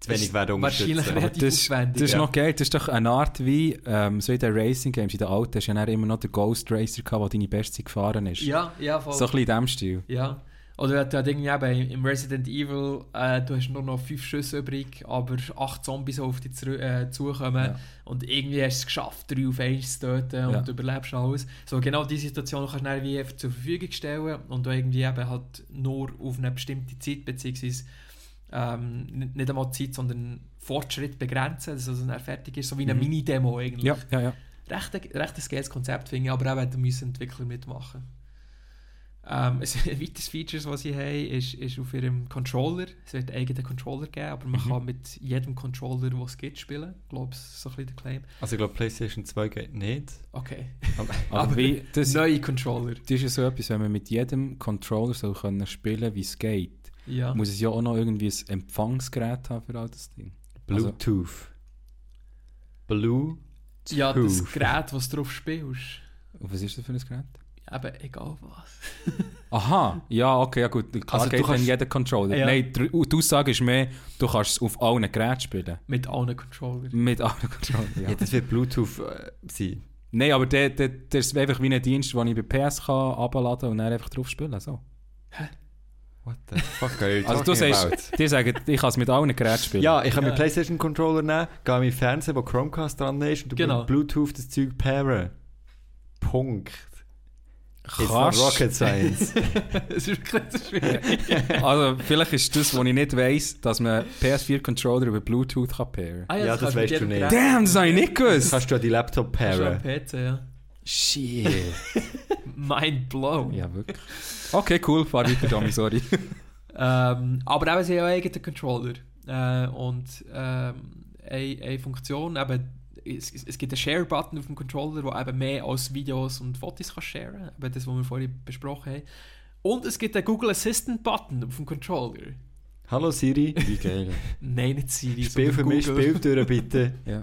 zu wenig werden wahrscheinlich unterstützen. relativ- Aber das, aufwendig, das ist ja. noch geil. Das ist doch eine Art wie, ähm, so in den Racing Games, in den alten, hast du ja immer noch den Ghost Racer gehabt, der deine beste gefahren ist. Ja, ja, voll. So ein bisschen in diesem Stil. Ja. Oder du hast irgendwie eben im Resident Evil, äh, du hast nur noch fünf Schüsse übrig, aber acht Zombies auf dich zu, äh, zukommen Ja. und irgendwie hast du es geschafft, drei auf eins zu töten und Ja. du überlebst alles. So genau diese Situation kannst du dann wie zur Verfügung stellen und du irgendwie eben halt nur auf eine bestimmte Zeit, beziehungsweise ähm, nicht, einmal Zeit, sondern Fortschritt begrenzen, dass es dann fertig ist, so wie eine Mhm. Mini-Demo eigentlich. Ja, ja, ja. recht, recht ein geiles Konzept, finde ich, aber eben, da müssen Entwickler mitmachen. Ähm, *laughs* ein weiteres Feature, was sie haben, ist, ist auf ihrem Controller. Es wird einen eigenen Controller geben, aber man Mhm. kann mit jedem Controller, den es gibt, spielen. Ich glaube, das ist so ein bisschen der Claim. Also ich glaube, PlayStation 2 geht nicht. Okay. *laughs* Aber, Aber wie, das, Neue Controller. das ist ja so etwas, wenn man mit jedem Controller soll können spielen wie es geht, Ja. muss es ja auch noch irgendwie ein Empfangsgerät haben für all das Ding. Also- Bluetooth. Blue. ja, das. Gerät, das du drauf spielst. Und was ist das für ein Gerät? Eben, egal was. *laughs* Aha, ja, okay, ja gut. Klar Also geht dann kannst- jeder Controller. Ja. Nein, die, die Aussage ist mehr, du kannst es auf allen Geräten spielen. Mit allen Controllern. Mit allen Controllern, Ja. ja. das wird Bluetooth äh, sein. Nein, aber der, der, der ist einfach wie ein Dienst, den ich bei PS kann abladen und dann einfach drauf spielen so. What the fuck are you Also du sagst, die sagen, ich kann es mit allen Geräten spielen. Ja, ich kann Ja. meinen PlayStation Controller nehmen, gehe an meinen Fernseher, wo Chromecast dran ist, und du Genau. mit Bluetooth das Zeug pairen. Punkt. It's Kannst- rocket science. *laughs* Es ist wirklich so schwierig. *laughs* Also vielleicht ist das, was ich nicht weiss, dass man PS4-Controller über Bluetooth kann pairen Ah, Ja, das kannst weißt du nicht. Gerät- Damn, das habe ich nicht Das gewusst! kannst du an die Laptop pairen. PC, ja. Shit. *laughs* Mind blown. Ja, wirklich. Okay, cool, fahr weiter, Tommy, sorry. Ähm, aber eben, sie haben einen eigenen Controller. Äh, und ähm, eine, eine Funktion, eben, es, es gibt einen Share-Button auf dem Controller, wo eben mehr als Videos und Fotos kann sharen kann. Das, was wir vorhin besprochen haben. Und es gibt einen Google Assistant-Button auf dem Controller. Hallo Siri, Wie geil. *laughs* Nein, nicht Siri. spiel für mich, spiel durch bitte. *laughs* ja.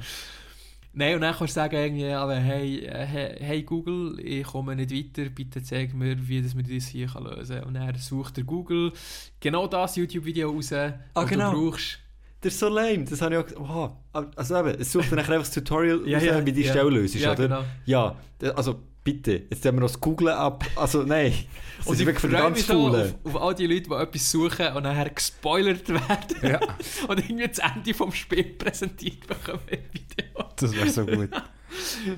Nein, und dann kannst du sagen, irgendwie, aber hey, hey, hey Google, ich komme nicht weiter, bitte zeig mir, wie das man das hier lösen kann. Und dann sucht der Google genau das YouTube-Video raus, was genau. du brauchst. Das ist so lame, das habe ich auch gesagt. Oha. Also eben, es sucht dann einfach das Tutorial Ja, raus, ja, wie die ja. Stelle löst, Ja, oder? genau. Ja, also bitte, jetzt haben wir noch das Googlen ab. Also nein, *laughs* das Und ist ich wirklich für freue ganz mich Faulen. auf, auf all die Leute, die etwas suchen und nachher gespoilert werden ja, *laughs* und irgendwie das Ende vom Spiel *laughs* präsentiert bekommen im Video. das wäre so gut.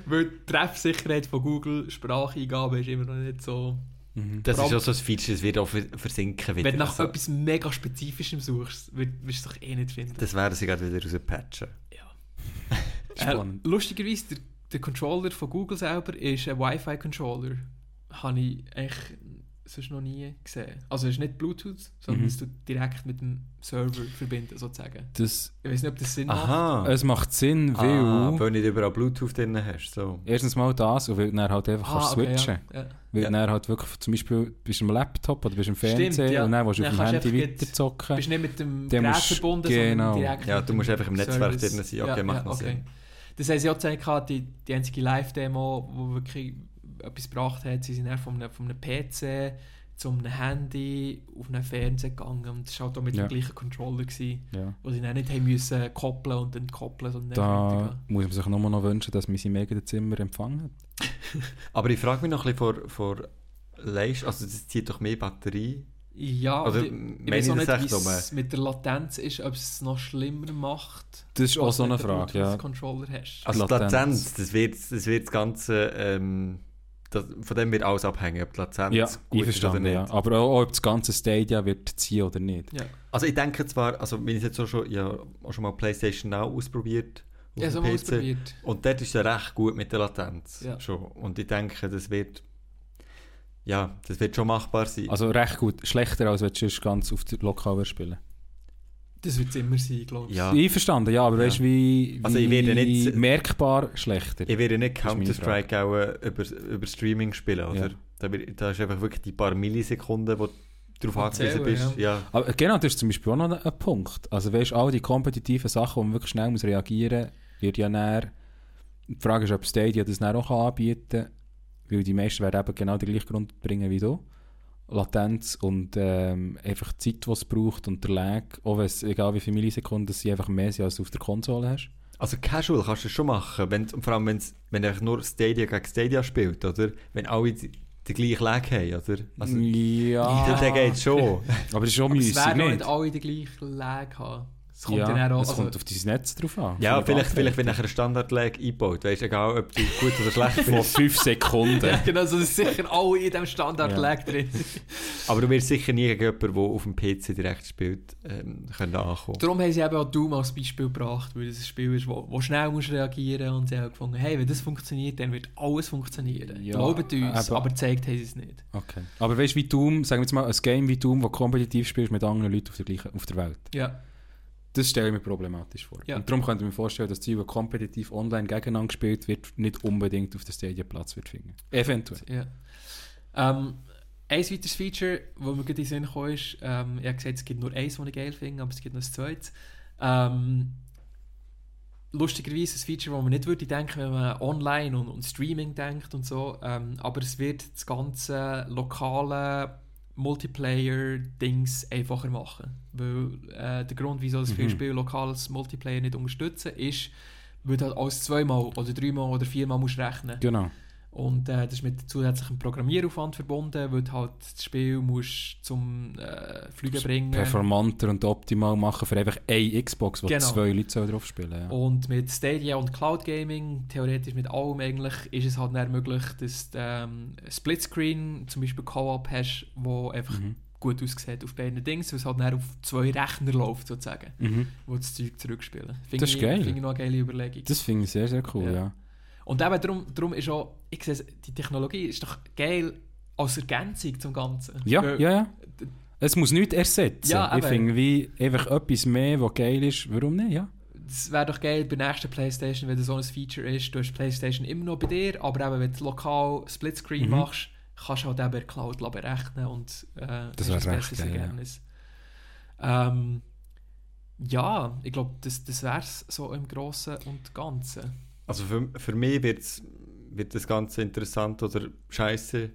Weil die Treffsicherheit von Google, Spracheingabe ist immer noch nicht so... Mhm. Das ist auch so ein Feature, das wird auch vers- versinken wieder. Wenn du nach Also, etwas mega Spezifischem suchst, wirst du es doch eh nicht finden. das werden sie gerade wieder rauspatchen. *laughs* Spannend. Äh, lustigerweise, der, der Controller von Google selber ist ein Wi-Fi-Controller. Habe ich eigentlich sonst noch nie gesehen. Also es ist nicht Bluetooth, sondern Mhm. es tut direkt mit dem Server verbinden, sozusagen. Das, Ich weiß nicht, ob das Sinn macht. Aha. es macht Sinn, weil... ah, weil du nicht überall Bluetooth drin hast. So. Erstens mal das und weil du dann halt einfach kannst Ah, okay, switchen ja. Ja. Weil Ja. du dann halt wirklich, zum Beispiel, bist du am Laptop oder bist du am Stimmt, Fernsehen ja. und dann willst du auf dem kannst du Handy weiterzocken. Bist nicht mit dem Gerät musst- verbunden, genau. sondern direkt Ja, du musst einfach im Netzwerk Service. drin sein. Okay, macht noch Sinn. Das haben sie auch gezeigt, die, die einzige Live-Demo, die wirklich etwas gebracht hat, sie sind dann von einem, von einem PC zu einem Handy auf einen Fernseher gegangen und das war halt auch mit Ja. dem gleichen Controller, gewesen, Ja. wo sie dann nicht haben müssen koppeln und entkoppeln, sondern Da muss man sich nur noch wünschen, dass man sein mega Zimmer empfangen hat. *laughs* Aber ich frage mich noch ein bisschen vor, vor Leistung, also das zieht doch mehr Batterie. Ja, und ich, ich weiß auch ich nicht, wie es mit der Latenz ist, ob es es noch schlimmer macht. Das ist auch so wenn eine du Frage, ja. Controller hast. Also die Latenz. Latenz, das wird das, wird das Ganze, ähm, das, von dem wird alles abhängen, ob die Latenz Ja, gut ist oder nicht. ja. Aber auch, ob das ganze Stadia wird ziehen oder nicht. Ja. Also ich denke zwar, also wenn ich jetzt auch schon, ja, auch schon mal PlayStation Now ausprobiert auf Ja, so PC. ausprobiert. Und dort ist es recht gut mit der Latenz. Ja. Schon. Und ich denke, das wird, ja, das wird schon machbar sein. Also recht gut. Schlechter, als wenn du ganz auf der Lokal spielen Das wird es immer sein, glaube ich. ja. Einverstanden, ja, aber Ja. weißt du, wie, wie Also ich werde nicht- merkbar schlechter. Ich werde nicht Counter-Strike auch äh, über, über Streaming spielen, oder? Ja. Da, da ist einfach wirklich die paar Millisekunden, wo du darauf angewiesen bist. Ja. Aber genau, das ist zum Beispiel auch noch ein Punkt. Also weißt du, all die kompetitiven Sachen, wo man wirklich schnell muss reagieren muss, wird ja näher. Die Frage ist, ob Stadia das dann auch anbieten kann, weil die meisten werden eben genau den gleichen Grund bringen wie du. Latenz und ähm, einfach die Zeit, die es braucht und der Lag, auch wenn es, egal wie viele Millisekunden, sie einfach mehr sind, als du auf der Konsole hast. Also Casual kannst du schon machen, wenn, und vor allem wenn's, wenn einfach nur Stadia gegen Stadia spielt, oder? Wenn alle die, die gleiche Lag haben, oder? Also, ja, *laughs* dann, dann geht schon. aber es ist schon Aber es müßig, werden auch nicht? nicht alle den gleichen Lag haben. Es kommt ja, dann auch, es also, kommt auf dein Netz drauf an. ja, vielleicht, vielleicht wenn nachher ein Standard-Lag einbaut, weißt du, egal ob du gut oder schlecht Von bist. 5 Sekunden. ja, genau, so dass sicher alle in diesem Standard-Lag drin. Aber du wirst sicher nie gegen jemanden, der auf dem PC direkt spielt, ähm, können ankommen. Darum haben sie eben auch Doom als Beispiel gebracht, weil das ein Spiel ist, wo, wo schnell musst reagieren und sie haben gefunden, hey, wenn das funktioniert, dann wird alles funktionieren. Ja, Glaubt uns, aber- aber zeigt haben sie es nicht. Okay. Aber weißt du, wie Doom, sagen wir jetzt mal, ein Game wie Doom, das kompetitiv spielst mit anderen Leuten auf der, gleichen, auf der Welt, Ja, das stelle ich mir problematisch vor. Ja. Und darum könnte ich mir vorstellen, dass die, die kompetitiv online gegeneinander gespielt wird, nicht unbedingt auf der Stadia Platz wird finden. Eventuell. ja. Ähm, ein weiteres Feature, das mir gerade in den Sinn kam, ist, ähm, ich habe gesagt, es gibt nur eins, das ich geil finde, aber es gibt noch ein zweites. Ähm, lustigerweise ein Feature, das man nicht würde denken, wenn man online und, und Streaming denkt und so. Ähm, aber es wird das ganze lokale Multiplayer-Dings einfacher machen. Weil äh, der Grund, wieso das viele Mhm. Spiele lokales Multiplayer nicht unterstützen, ist, weil du halt alles zweimal oder dreimal oder viermal musst rechnen Genau. Und äh, das ist mit zusätzlichem Programmieraufwand verbunden, weil du halt das Spiel musst zum äh, Fliegen bringen Performanter und optimal machen für einfach eine Xbox, wo Genau. zwei Leute drauf spielen ja. Und mit Stadia und Cloud Gaming, theoretisch mit allem eigentlich, ist es halt dann möglich, dass du ähm, Splitscreen, zum Beispiel Co-op hast, wo einfach Mhm. gut aussieht auf beiden Dings, weil es halt dann auf zwei Rechner läuft sozusagen, Mhm. wo das Zeug zurückspielen. Finde Das ist ich, geil. Finde ich noch eine geile Überlegung. Das finde ich sehr, sehr cool, Ja. ja. Und eben darum, darum ist auch, ich sehe, die Technologie ist doch geil als Ergänzung zum Ganzen. Ja, Weil- ja, ja. Es muss nichts ersetzen. Ja, ich finde wie einfach etwas mehr, was geil ist. Warum nicht? Ja. Das wäre doch geil bei der nächsten Playstation, wenn das so ein Feature ist. Du hast die Playstation immer noch bei dir, aber eben, wenn du lokal Splitscreen Mhm. machst, kannst du halt eben in der Cloud berechnen und äh, Das hast wär ein besseres geil, ja. Ergebnis. Ähm, ja, ich glaube, das, das wäre es so im Großen und Ganzen. Also für, für mich wird's, wird das Ganze interessant oder scheiße,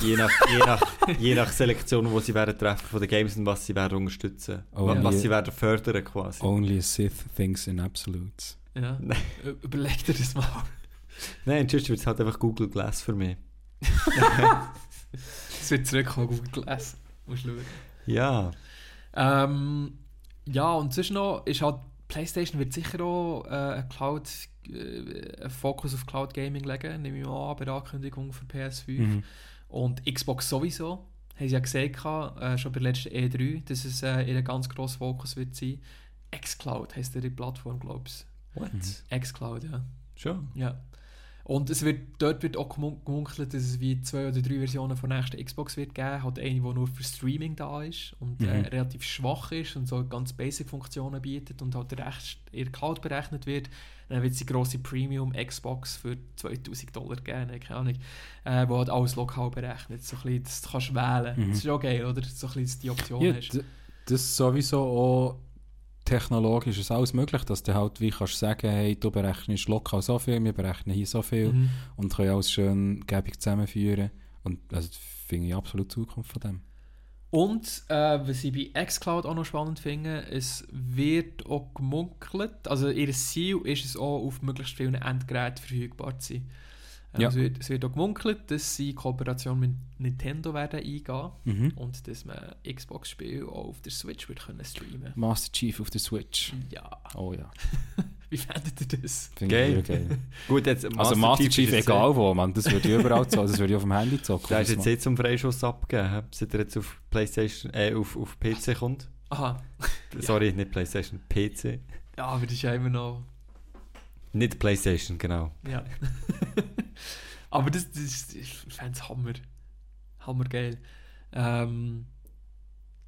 je nach, je nach, je nach Selektion, die sie werden treffen von den Games und was sie werden unterstützen. Oh, was, sie werden fördern quasi. Only a Sith thinks in absolutes. Ja. *laughs* Überleg dir das mal. Nein, sonst wird es halt einfach Google Glass für mich. *laughs* Es wird zurückkommen, Google Glass. Musst schauen. Ja, Ähm, ja, und sonst noch ist halt, PlayStation wird sicher auch äh, ein Cloud, äh, einen Fokus auf Cloud Gaming legen, nehme ich mal an, bei der Ankündigung für PS5. Mhm. Und Xbox sowieso. Haben sie ja gehabt, äh, schon bei der letzten E3, dass es äh, ihr ganz grosser Fokus wird sein. xCloud heisst die Plattform, glaube ich. what? xCloud, ja. Schon? Ja. Und es wird, dort wird auch gemun- gemunkelt, dass es wie zwei oder drei Versionen von der nächsten Xbox wird geben. Halt eine, die nur für Streaming da ist und äh, Mhm. relativ schwach ist und so ganz Basic-Funktionen bietet und halt in der Cloud berechnet wird. Dann wird es die grosse Premium Xbox für 2000 Dollar geben, ne, keine Ahnung, äh, wo halt alles lokal berechnet. So ein bisschen, das kannst du wählen. Mhm. Das ist auch geil, oder? So ein bisschen, die Option Ja, hast. das ist sowieso auch technologisch ist alles möglich, dass du halt wie kannst sagen, hey, du berechnest lokal so viel, wir berechnen hier so viel Mhm. und können alles schön gäbig zusammenführen. Und also, das finde ich absolut Zukunft von dem. Und äh, was ich bei xCloud auch noch spannend finde, es wird auch gemunkelt, also ihr Ziel ist es auch, auf möglichst vielen Endgeräten verfügbar zu sein. Ja. es, wird, es wird auch gemunkelt, dass sie in Kooperation mit Nintendo werden eingehen Mhm. und dass man Xbox-Spiele auch auf der Switch wird können streamen Master Chief auf der Switch. Ja, Oh ja, *laughs* wie fändet ihr das? finde Geil. ich geil. *laughs* Gut, jetzt Also Master Chief, ist jetzt- egal wo, man, das würde ich überall so, das würde ich auf dem Handy zocken. Der ist jetzt eh zum Freischuss abgegeben, seit er jetzt auf Playstation, äh, auf, auf PC kommt. Aha, Sorry, nicht Playstation, PC. ja, aber das ist ja immer noch... Nicht Playstation, genau. Ja. *laughs* Aber das, das ich fände es Hammer. Hammer geil. Ähm,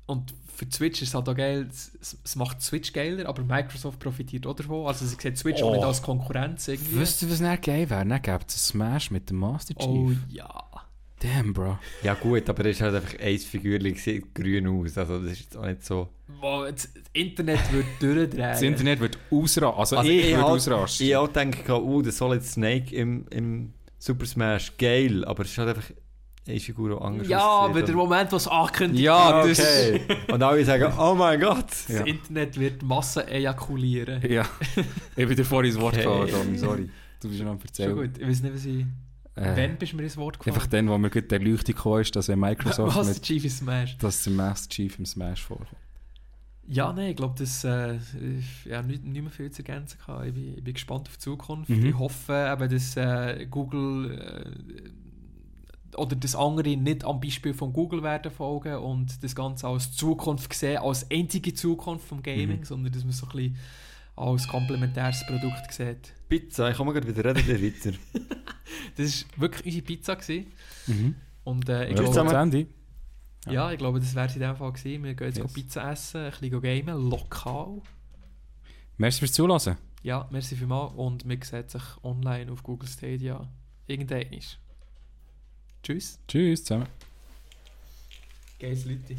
und für Switch ist es halt auch geil, es, es macht Switch geiler, aber Microsoft profitiert auch davon. Also sie sieht Switch auch Oh. nicht als Konkurrenz irgendwie. Wisst ihr, was nicht geil wäre? Dann gäbe es Smash mit dem Master Chief. oh ja. Damn, Bro. Ja gut, aber er ist halt einfach ein Figürchen, sieht grün aus, also das ist jetzt auch nicht so... Wow, das Internet wird *laughs* durchdrehen. Das Internet wird ausrasten. Also, Also ich, ich würde halt- ausrasten. Ich auch denke, oh, der Solid Snake im, im Super Smash, geil, aber es ist halt einfach eine Figur, die anders ja, aber der Moment, was angekündigt Ja, wird, das- Okay. Und alle sagen, oh mein Gott. das Ja. Internet wird Massen ejakulieren. Ja. *laughs* ich bin dir vorhin ins Wort Okay. gekommen, Tommy, sorry. Du bist schon am Schon erzählen. gut, ich weiß nicht, was ich... Äh, Wann bist du mir ins Wort gekommen? einfach dann, wo mir gerade der gekommen ist, dass wenn Microsoft *laughs* was, mit, Chief is Smash? dass der Master Chief im Smash vorkommt. Ja, nein, ich glaube, das äh, ich- ja, nicht, nicht mehr viel zu ergänzen kann. Ich bin, ich bin gespannt auf die Zukunft. Mhm. Ich hoffe, eben, dass äh, Google äh, oder das andere nicht am Beispiel von Google werden folgen und das Ganze als Zukunft sehen, als einzige Zukunft vom Gaming, Mhm. sondern dass man so ein bisschen als komplementäres Produkt sieht. Pizza, ich komme gerade wieder reden, der weiter. *laughs* Das war wirklich unsere Pizza. Gewesen. Mhm. Und äh, ich Ja, glaube, Ende. ja, ich glaube, das wäre es in dem Fall gewesen. Wir gehen jetzt Yes. Pizza essen, ein bisschen gamen, lokal. Merci fürs Zulassen. Ja, merci vielmals und wir sehen sich online auf Google Stadia irgendwann. Tschüss. Tschüss zusammen. Geiles Leute.